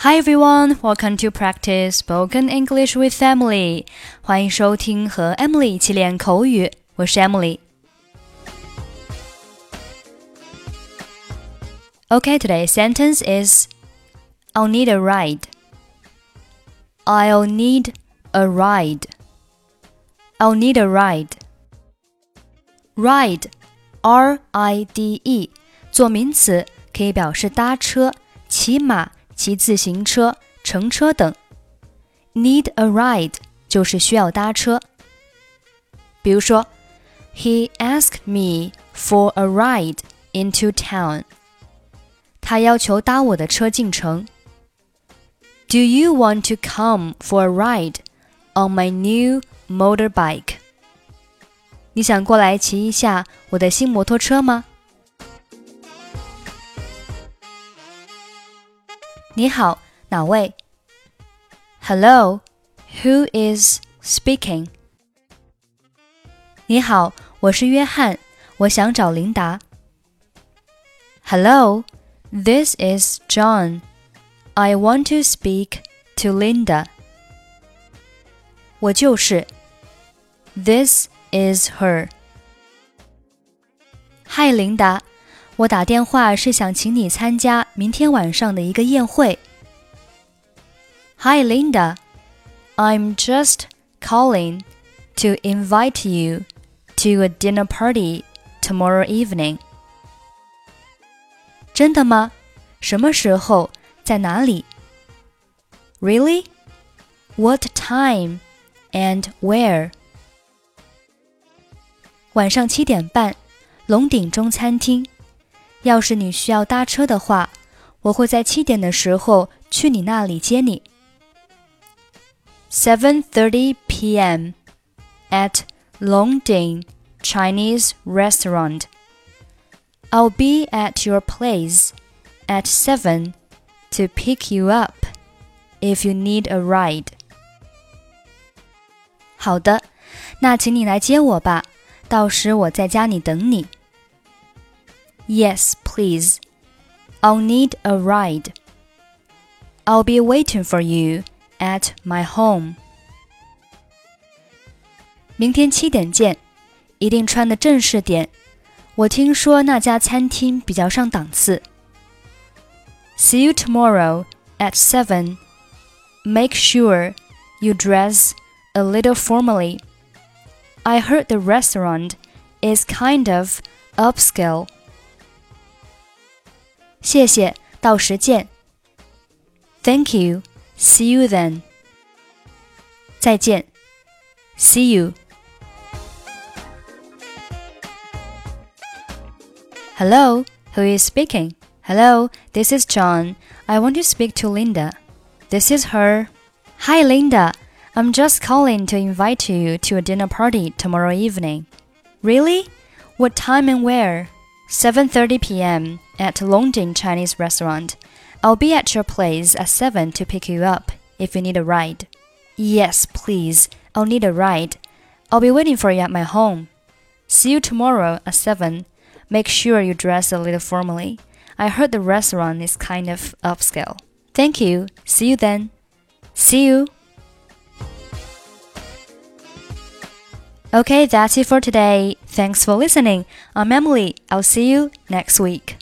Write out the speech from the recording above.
Hi everyone, welcome to practice spoken English with Emily. 欢迎收听和 Emily 一起练口语，我是 Emily。Okay, today's sentence is I'll need a ride. I'll need a ride. I'll need a ride. Ride, R I D E，做名词可以表示搭车、骑马。 骑自行车、乘车等。Need a ride 就是需要搭车。比如说，He asked me for a ride into town。他要求搭我的车进城。Do you want to come for a ride on my new motorbike？你想过来骑一下我的新摩托车吗？你好，哪位？Hello, who is speaking？你好，我是约翰，我想找琳达。Hello, this is John. I want to speak to Linda. 我就是。This is her. 嗨，琳达。 我打电话是想请你参加明天晚上的一个宴会。Hi Linda, I'm just calling to invite you to a dinner party tomorrow evening. 真的吗？什么时候？在哪里？Really? What time and where? 晚上七点半，龙鼎中餐厅。 要是你需要搭车的话，我会在七点的时候去你那里接你。Seven thirty p.m. at Longding Chinese restaurant. I'll be at your place at seven to pick you up if you need a ride. 好的，那请你来接我吧，到时我在家里等你。 Yes, please. I'll need a ride. I'll be waiting for you at my home. 明天七点见，一定穿的正式点。我听说那家餐厅比较上档次。See you tomorrow at seven. Make sure you dress a little formally. I heard the restaurant is kind of upscale. 谢谢，到时见。Thank you. See you then. 再见。See you. Hello, who is speaking? Hello, this is John. I want to speak to Linda. This is her. Hi, Linda. I'm just calling to invite you to a dinner party tomorrow evening. Really? What time and where? 7:30 p.m. at Longding Chinese restaurant. I'll be at your place at 7 to pick you up if you need a ride. Yes, please. I'll need a ride. I'll be waiting for you at my home. See you tomorrow at 7. Make sure you dress a little formally. I heard the restaurant is kind of upscale. Thank you. See you then. See you. Okay, that's it for today. Thanks for listening. I'm Emily. I'll see you next week.